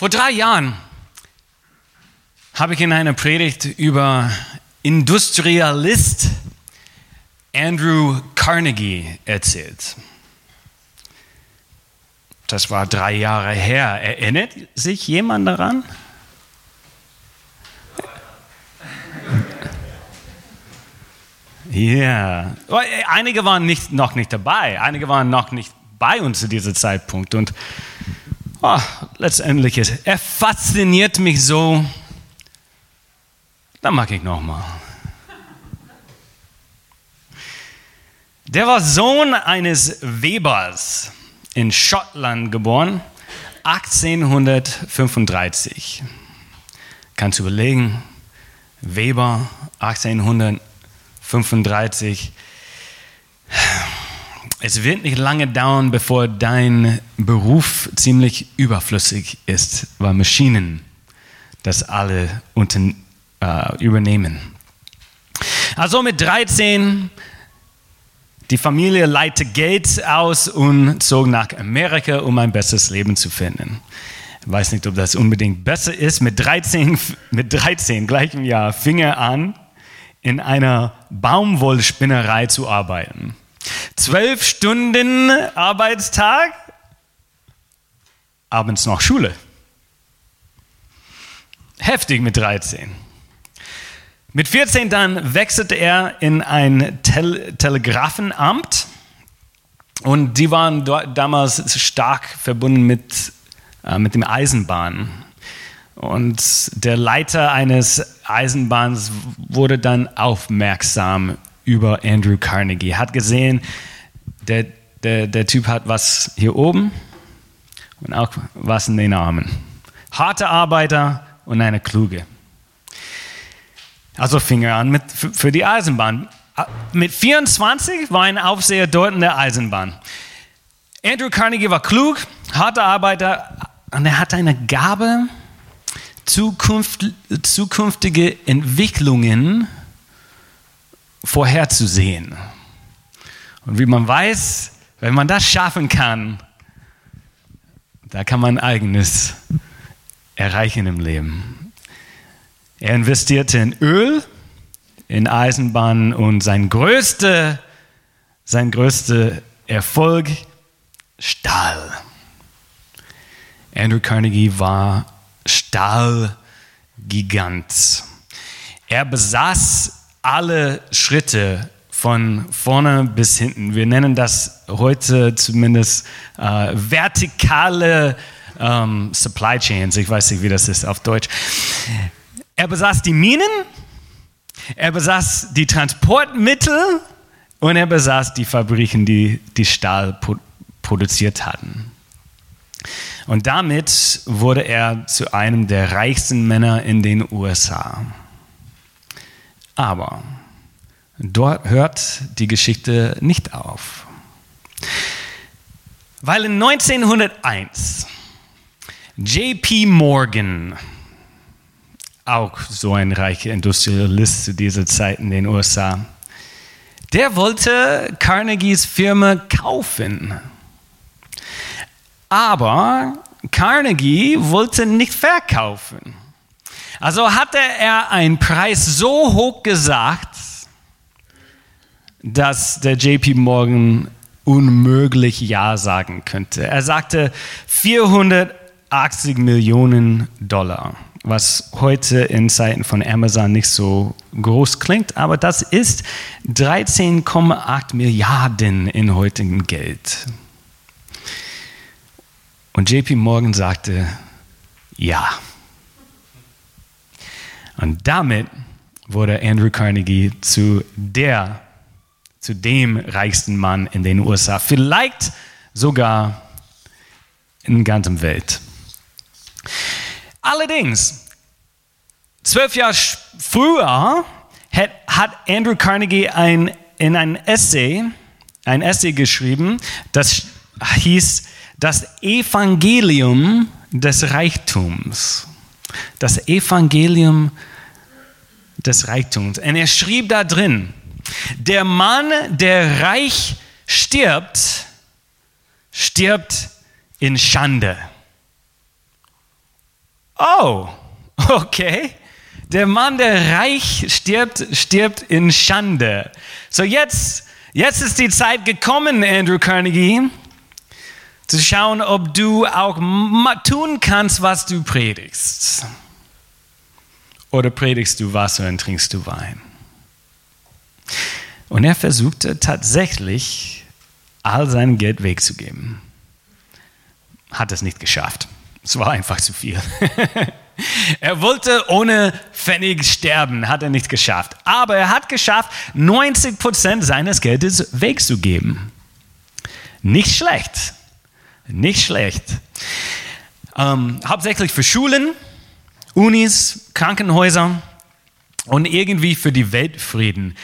Vor drei Jahren habe ich in einer Predigt über Industrialist Andrew Carnegie erzählt. Das war drei Jahre her. Erinnert sich jemand daran? Ja, yeah. einige waren nicht, noch nicht dabei, einige waren noch nicht bei uns zu diesem Zeitpunkt. Und oh, letztendlich ist er fasziniert mich so. Dann mag ich nochmal. Der war Sohn eines Webers in Schottland geboren, 1835. Kannst du überlegen, Weber 1835 es wird nicht lange dauern, bevor dein Beruf ziemlich überflüssig ist, weil Maschinen das alle unter, äh, übernehmen. Also mit 13, die Familie leitete Geld aus und zog nach Amerika, um ein besseres Leben zu finden. Ich weiß nicht, ob das unbedingt besser ist. Mit 13, mit 13 gleichem Jahr fing er an, in einer Baumwollspinnerei zu arbeiten. Zwölf Stunden Arbeitstag, abends noch Schule. Heftig mit 13. Mit 14 dann wechselte er in ein Tel Telegrafenamt und die waren damals stark verbunden mit, äh, mit dem Eisenbahn. Und der Leiter eines Eisenbahns wurde dann aufmerksam über Andrew Carnegie. Hat gesehen, der, der, der Typ hat was hier oben und auch was in den Armen. Harte Arbeiter und eine kluge. Also fing er an mit, für die Eisenbahn. Mit 24 war ein Aufseher dort in der Eisenbahn. Andrew Carnegie war klug, harter Arbeiter und er hatte eine Gabe, zukünftige Entwicklungen vorherzusehen. Und wie man weiß, wenn man das schaffen kann, da kann man eigenes erreichen im Leben. Er investierte in Öl, in Eisenbahnen und sein größter sein größter Erfolg Stahl. Andrew Carnegie war Stahlgigant. Er besaß alle Schritte von vorne bis hinten. Wir nennen das heute zumindest äh, vertikale ähm, Supply Chains. Ich weiß nicht, wie das ist auf Deutsch. Er besaß die Minen, er besaß die Transportmittel und er besaß die Fabriken, die, die Stahl produziert hatten. Und damit wurde er zu einem der reichsten Männer in den USA. Aber dort hört die Geschichte nicht auf. Weil in 1901 JP Morgan, auch so ein reicher Industrialist zu dieser Zeit in den USA, der wollte Carnegies Firma kaufen. Aber Carnegie wollte nicht verkaufen. Also hatte er einen Preis so hoch gesagt, dass der JP Morgan unmöglich Ja sagen könnte. Er sagte 480 Millionen Dollar, was heute in Zeiten von Amazon nicht so groß klingt, aber das ist 13,8 Milliarden in heutigem Geld. Und JP Morgan sagte, ja. Und damit wurde Andrew Carnegie zu der, zu dem reichsten Mann in den USA, vielleicht sogar in der ganzen Welt. Allerdings, zwölf Jahre früher hat, hat Andrew Carnegie ein, in ein Essay, ein Essay geschrieben, das hieß Das Evangelium des Reichtums. Das Evangelium des des Reichtums. Und er schrieb da drin, der Mann, der reich stirbt, stirbt in Schande. oh, okay. Der Mann, der reich stirbt, stirbt in Schande. So jetzt, jetzt ist die Zeit gekommen, Andrew Carnegie, zu schauen, ob du auch tun kannst, was du predigst. Oder predigst du Wasser und trinkst du Wein? Und er versuchte tatsächlich, all sein Geld wegzugeben. Hat es nicht geschafft. Es war einfach zu viel. er wollte ohne Pfennig sterben, hat er nicht geschafft. Aber er hat geschafft, 90 Prozent seines Geldes wegzugeben. Nicht schlecht. Nicht schlecht. Ähm, hauptsächlich für Schulen, Unis, Krankenhäuser und irgendwie für die Weltfrieden.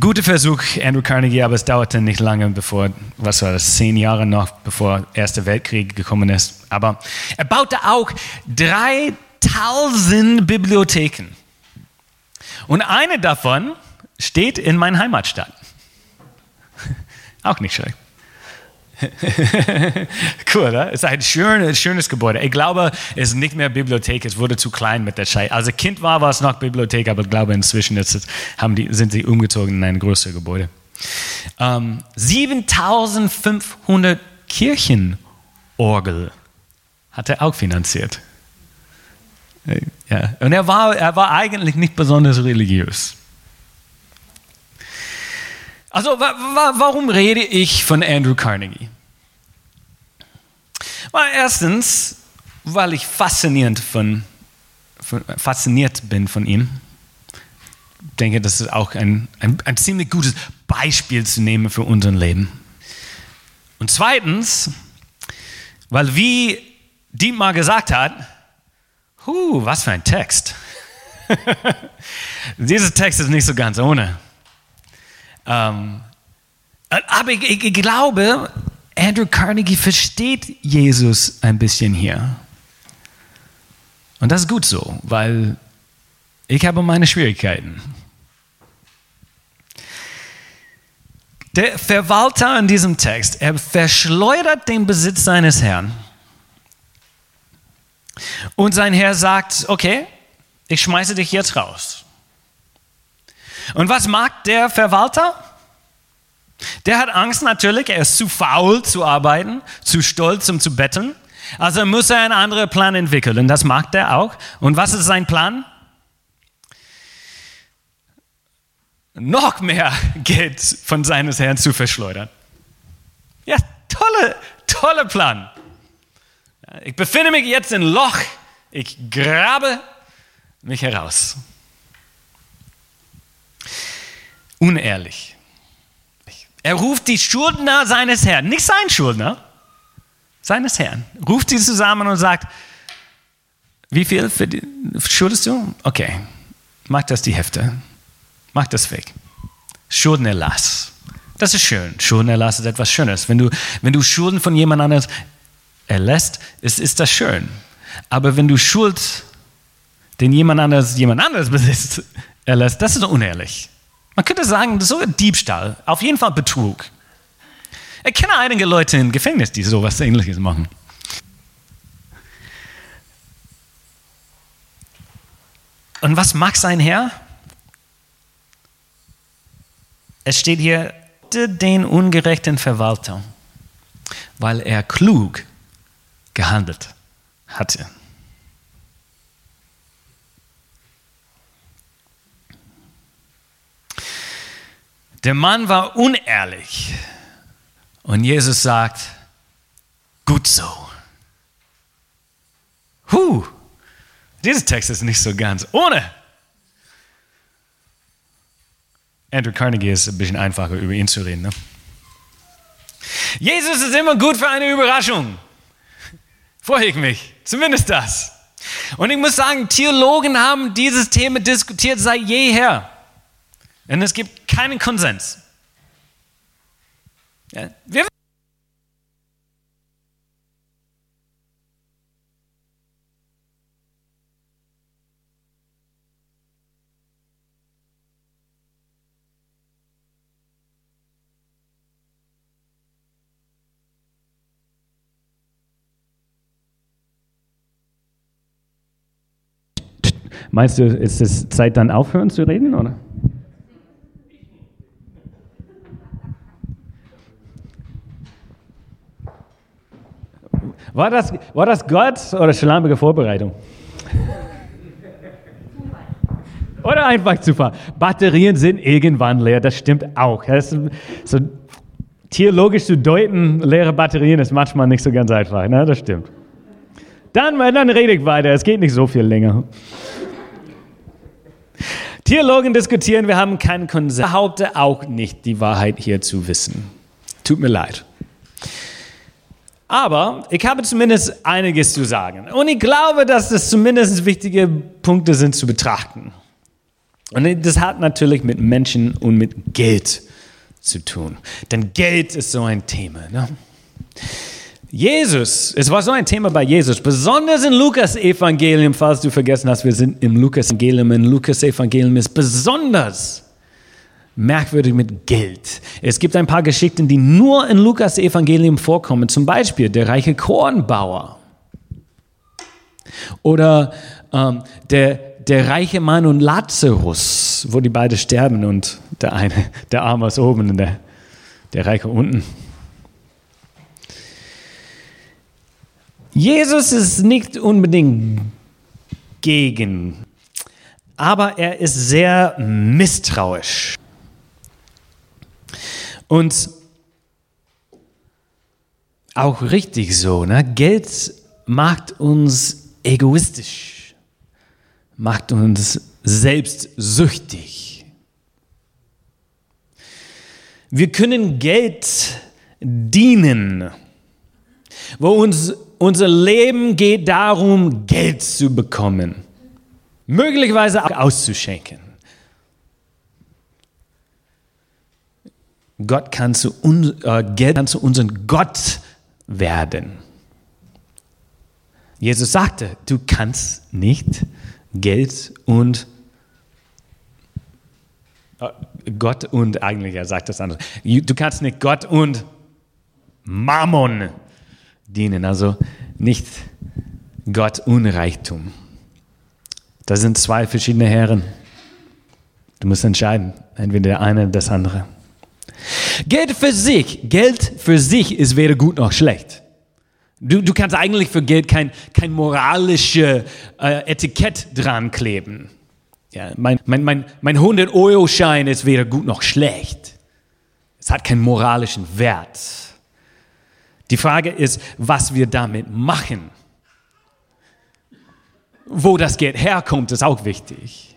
Guter Versuch, Andrew Carnegie, aber es dauerte nicht lange, bevor, was war das, zehn Jahre noch, bevor der Erste Weltkrieg gekommen ist. Aber er baute auch 3000 Bibliotheken. Und eine davon steht in meiner Heimatstadt. Auch nicht schlecht. cool, oder? Es ist ein schönes, schönes Gebäude. Ich glaube, es ist nicht mehr Bibliothek, es wurde zu klein mit der Zeit. Also Kind war, war es noch Bibliothek, aber ich glaube, inzwischen ist, haben die, sind sie umgezogen in ein größeres Gebäude. Ähm, 7500 Kirchenorgel hat er auch finanziert. Ja. Und er war, er war eigentlich nicht besonders religiös. Also wa wa warum rede ich von Andrew Carnegie? Well, erstens, weil ich faszinierend, von, von, fasziniert bin von ihm. Ich denke, das ist auch ein, ein, ein ziemlich gutes Beispiel zu nehmen für unser Leben. Und zweitens, weil wie Dietmar gesagt hat, huh, was für ein Text. Dieser Text ist nicht so ganz ohne. Ähm, aber ich, ich, glaube, Andrew Carnegie versteht Jesus ein bisschen hier. Und das ist gut so, weil ich habe meine Schwierigkeiten. Der Verwalter in diesem Text, er verschleudert den Besitz seines Herrn. Und sein Herr sagt, okay, ich schmeiße dich jetzt raus. Und was mag der Verwalter? Der hat Angst natürlich, er ist zu faul zu arbeiten, zu stolz, um zu betteln. Also muss er einen anderen Plan entwickeln. Und das mag er auch. Und was ist sein Plan? Noch mehr Geld von seines Herrn zu verschleudern. Ja, tolle, tolle Plan. Ich befinde mich jetzt in Loch. Ich grabe mich heraus. Unehrlich. Er ruft die Schuldner seines Herrn, nicht sein Schuldner, seines Herrn, ruft sie zusammen und sagt, wie viel schuldest du? Okay, mach das die Hälfte, mach das weg. Schuldenerlass. Das ist schön. Schuldenerlass ist etwas Schönes. Wenn du, wenn du Schulden von jemand anderes erlässt, ist, ist das schön. Aber wenn du Schuld, den jemand anderes, jemand anderes besitzt, erlässt, das ist unehrlich. Man könnte sagen, das ist so Diebstahl, auf jeden Fall Betrug. Ich kenne einige Leute im Gefängnis, die sowas ähnliches machen. Und was mag sein Herr? Es steht hier, den ungerechten Verwalter, weil er klug gehandelt hatte. Der Mann war unehrlich. Und Jesus sagt, gut so. Huh, dieser Text ist nicht so ganz ohne. Andrew Carnegie ist ein bisschen einfacher, über ihn zu reden. Ne? Jesus ist immer gut für eine Überraschung. Freue ich mich. Zumindest das. Und ich muss sagen, Theologen haben dieses Thema diskutiert seit jeher. Denn es gibt keinen Konsens. Ja, wir Meinst du, ist es Zeit, dann aufhören zu reden, oder? War das, war das Gott oder schlampige Vorbereitung? Oder einfach Zufall. Batterien sind irgendwann leer, das stimmt auch. Das so theologisch zu deuten, leere Batterien ist manchmal nicht so ganz einfach, ne? das stimmt. Dann, dann rede ich weiter, es geht nicht so viel länger. Theologen diskutieren, wir haben keinen Konsens. Ich behaupte auch nicht, die Wahrheit hier zu wissen. Tut mir leid. Aber ich habe zumindest einiges zu sagen. Und ich glaube, dass das zumindest wichtige Punkte sind zu betrachten. Und das hat natürlich mit Menschen und mit Geld zu tun. Denn Geld ist so ein Thema. Ne? Jesus, es war so ein Thema bei Jesus, besonders in Lukas Evangelium, falls du vergessen hast, wir sind im Lukas Evangelium. In Lukas Evangelium ist besonders merkwürdig mit Geld. Es gibt ein paar Geschichten, die nur in Lukas Evangelium vorkommen. Zum Beispiel der reiche Kornbauer. Oder ähm, der, der reiche Mann und Lazarus, wo die beiden sterben und der eine, der Arme ist oben und der, der Reiche unten. Jesus ist nicht unbedingt gegen, aber er ist sehr misstrauisch. Und auch richtig so, ne? Geld macht uns egoistisch, macht uns selbstsüchtig. Wir können Geld dienen, wo uns unser Leben geht darum, Geld zu bekommen, möglicherweise auch auszuschenken. Gott kann zu uns, äh, Geld kann zu unserem Gott werden. Jesus sagte, du kannst nicht Geld und äh, Gott und eigentlich, er sagt das anders. Du kannst nicht Gott und Mammon dienen, also nicht Gott und Reichtum. Das sind zwei verschiedene Herren. Du musst entscheiden, entweder der eine oder das andere. Geld für sich, Geld für sich ist weder gut noch schlecht. Du, du kannst eigentlich für Geld kein, kein moralisches äh, Etikett dran kleben. Ja, mein mein, mein, mein 100-Euro-Schein ist weder gut noch schlecht. Es hat keinen moralischen Wert. Die Frage ist, was wir damit machen. Wo das Geld herkommt, ist auch wichtig.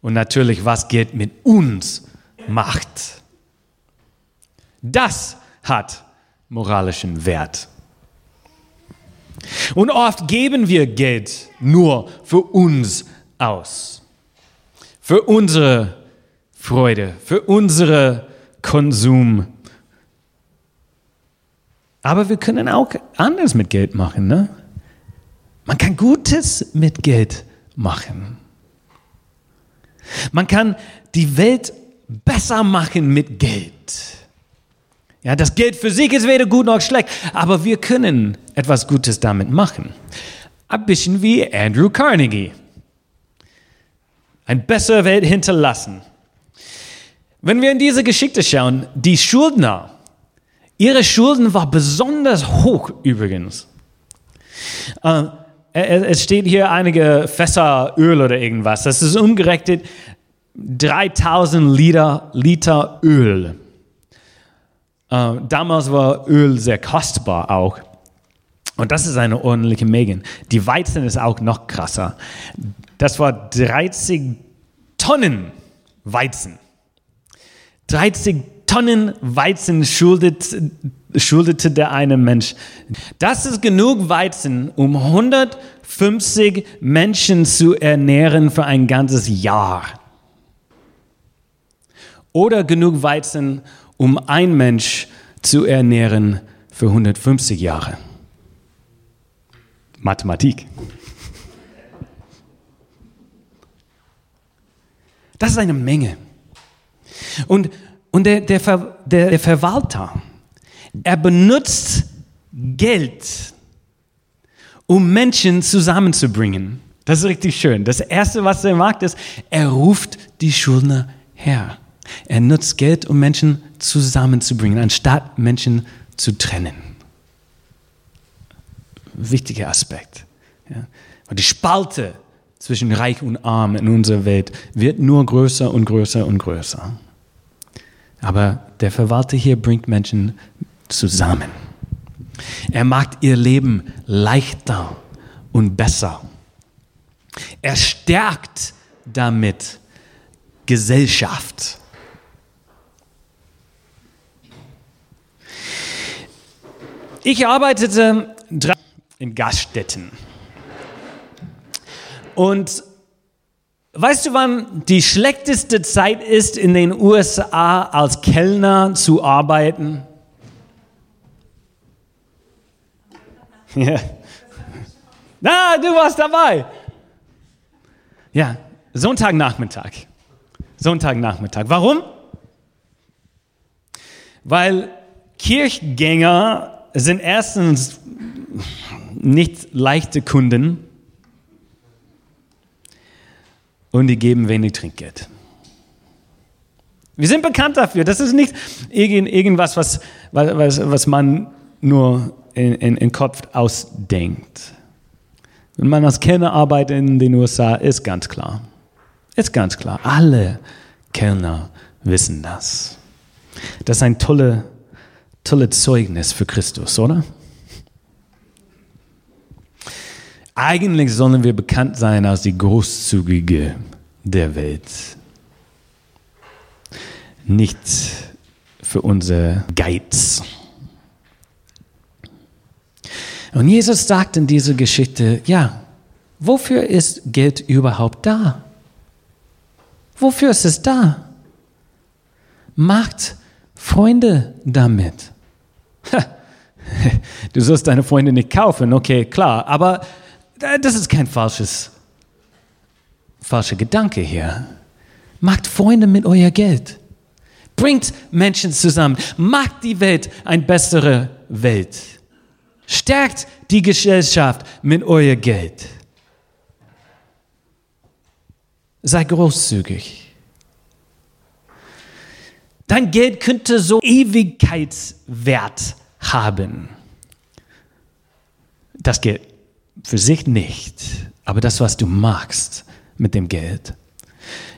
Und natürlich, was Geld mit uns macht. Das hat moralischen Wert. Und oft geben wir Geld nur für uns aus. Für unsere Freude, für unsere Konsum. Aber wir können auch anders mit Geld machen. Ne? Man kann Gutes mit Geld machen. Man kann die Welt besser machen mit Geld. Ja, das Geld für sich ist weder gut noch schlecht, aber wir können etwas Gutes damit machen. Ein bisschen wie Andrew Carnegie. Ein bessere Welt hinterlassen. Wenn wir in diese Geschichte schauen, die Schuldner, ihre Schulden waren besonders hoch übrigens. Äh, es steht hier einige Fässer Öl oder irgendwas. Das ist umgerechnet 3000 Liter, Liter Öl. Äh, damals war Öl sehr kostbar auch. Und das ist eine ordentliche Menge. Die Weizen ist auch noch krasser. Das war 30 Tonnen Weizen. 30 Tonnen Weizen schuldet, schuldete der eine Mensch. Das ist genug Weizen, um 150 Menschen zu ernähren für ein ganzes Jahr. Oder genug Weizen, um ein Mensch zu ernähren für 150 Jahre. Mathematik. Das ist eine Menge. Und, und der, der, Ver, der, der Verwalter, er benutzt Geld, um Menschen zusammenzubringen. Das ist richtig schön. Das Erste, was er macht, ist, er ruft die Schuldner her. Er nutzt Geld, um Menschen zusammenzubringen, anstatt Menschen zu trennen. Wichtiger Aspekt. Ja. Die Spalte zwischen Reich und Arm in unserer Welt wird nur größer und größer und größer. Aber der Verwalter hier bringt Menschen zusammen. Er macht ihr Leben leichter und besser. Er stärkt damit Gesellschaft. Ich arbeitete in Gaststätten. Und weißt du, wann die schlechteste Zeit ist, in den USA als Kellner zu arbeiten? Ja. Na, du warst dabei. Ja, Sonntagnachmittag. Sonntagnachmittag. Warum? Weil Kirchgänger sind erstens nicht leichte Kunden und die geben wenig Trinkgeld. Wir sind bekannt dafür. Das ist nicht irgendwas, was, was, was man nur in, in, in Kopf ausdenkt. Wenn man als Kellner arbeitet in den USA, ist ganz klar. Ist ganz klar. Alle Kellner wissen das. Das ist ein tolles tolle Zeugnis für Christus, oder? Eigentlich sollen wir bekannt sein als die Großzügige der Welt. Nicht für unser Geiz. Und Jesus sagt in dieser Geschichte, ja, wofür ist Geld überhaupt da? Wofür ist es da? Macht Freunde damit. Du sollst deine Freunde nicht kaufen, okay, klar, aber das ist kein falsches, falscher Gedanke hier. Macht Freunde mit euer Geld. Bringt Menschen zusammen. Macht die Welt eine bessere Welt. Stärkt die Gesellschaft mit euer Geld. Sei großzügig. Dein Geld könnte so Ewigkeitswert haben. Das Geld für sich nicht, aber das, was du magst mit dem Geld.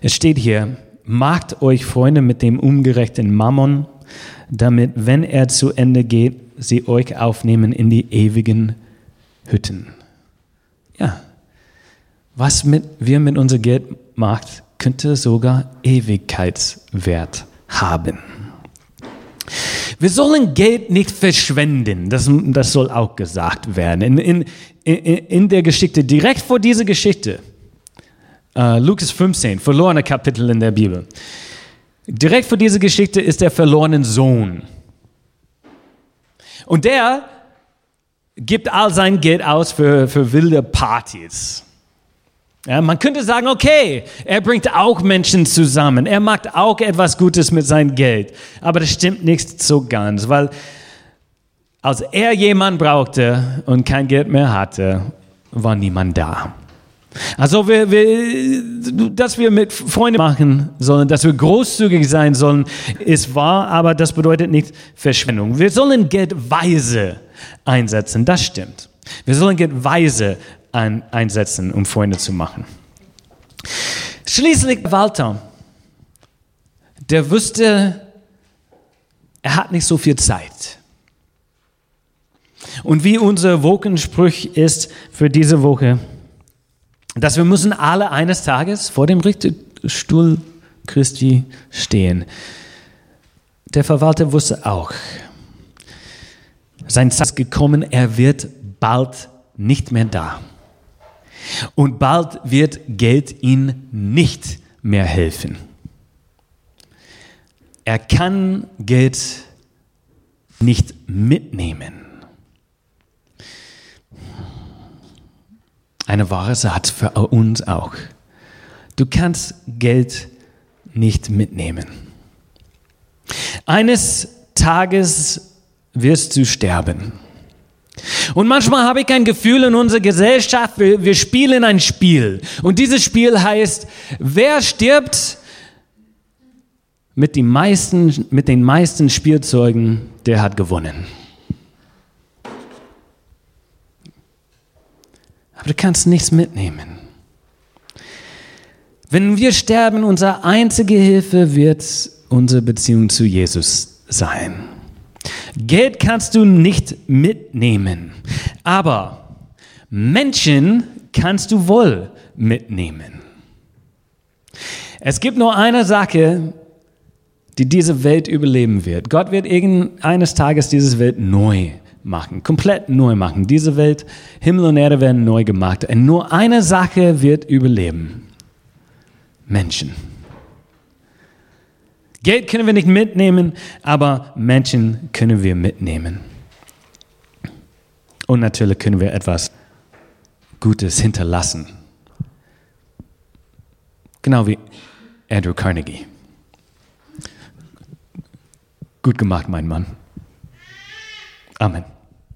Es steht hier, macht euch Freunde mit dem ungerechten Mammon, damit, wenn er zu Ende geht, sie euch aufnehmen in die ewigen Hütten. Ja, was mit, wir mit unserem Geld macht, könnte sogar Ewigkeitswert haben. Wir sollen Geld nicht verschwenden, das, das soll auch gesagt werden. In, in, in, der Geschichte, direkt vor dieser Geschichte, uh, Lukas 15, verlorene Kapitel in der Bibel. Direkt vor dieser Geschichte ist der verlorene Sohn. Und der gibt all sein Geld aus für, für wilde Partys. Ja, man könnte sagen, okay, er bringt auch Menschen zusammen, er macht auch etwas Gutes mit seinem Geld. Aber das stimmt nicht so ganz, weil als er jemanden brauchte und kein Geld mehr hatte, war niemand da. Also, wir, wir, dass wir mit Freunden machen sollen, dass wir großzügig sein sollen, ist wahr, aber das bedeutet nicht Verschwendung. Wir sollen Geld weise einsetzen, das stimmt. Wir sollen Geld weise ein, einsetzen, um Freunde zu machen. Schließlich Walter, der wusste, er hat nicht so viel Zeit. Und wie unser Wochenspruch ist für diese Woche, dass wir müssen alle eines Tages vor dem Richterstuhl Christi stehen. Der Verwalter wusste auch, sein Zeit ist gekommen, er wird bald nicht mehr da. Und bald wird Geld ihm nicht mehr helfen. Er kann Geld nicht mitnehmen. Eine wahre Satz für uns auch. Du kannst Geld nicht mitnehmen. Eines Tages wirst du sterben. Und manchmal habe ich ein Gefühl in unserer Gesellschaft, wir, wir spielen ein Spiel. Und dieses Spiel heißt, wer stirbt mit, die meisten, mit den meisten Spielzeugen, der hat gewonnen. Aber du kannst nichts mitnehmen. Wenn wir sterben, unsere einzige Hilfe wird unsere Beziehung zu Jesus sein. Geld kannst du nicht mitnehmen, aber Menschen kannst du wohl mitnehmen. Es gibt nur eine Sache, die diese Welt überleben wird. Gott wird eines Tages diese Welt neu machen, komplett neu machen. Diese Welt, Himmel und Erde werden neu gemacht. Und nur eine Sache wird überleben. Menschen. Geld können wir nicht mitnehmen, aber Menschen können wir mitnehmen. Und natürlich können wir etwas Gutes hinterlassen. Genau wie Andrew Carnegie. Gut gemacht, mein Mann. Amen.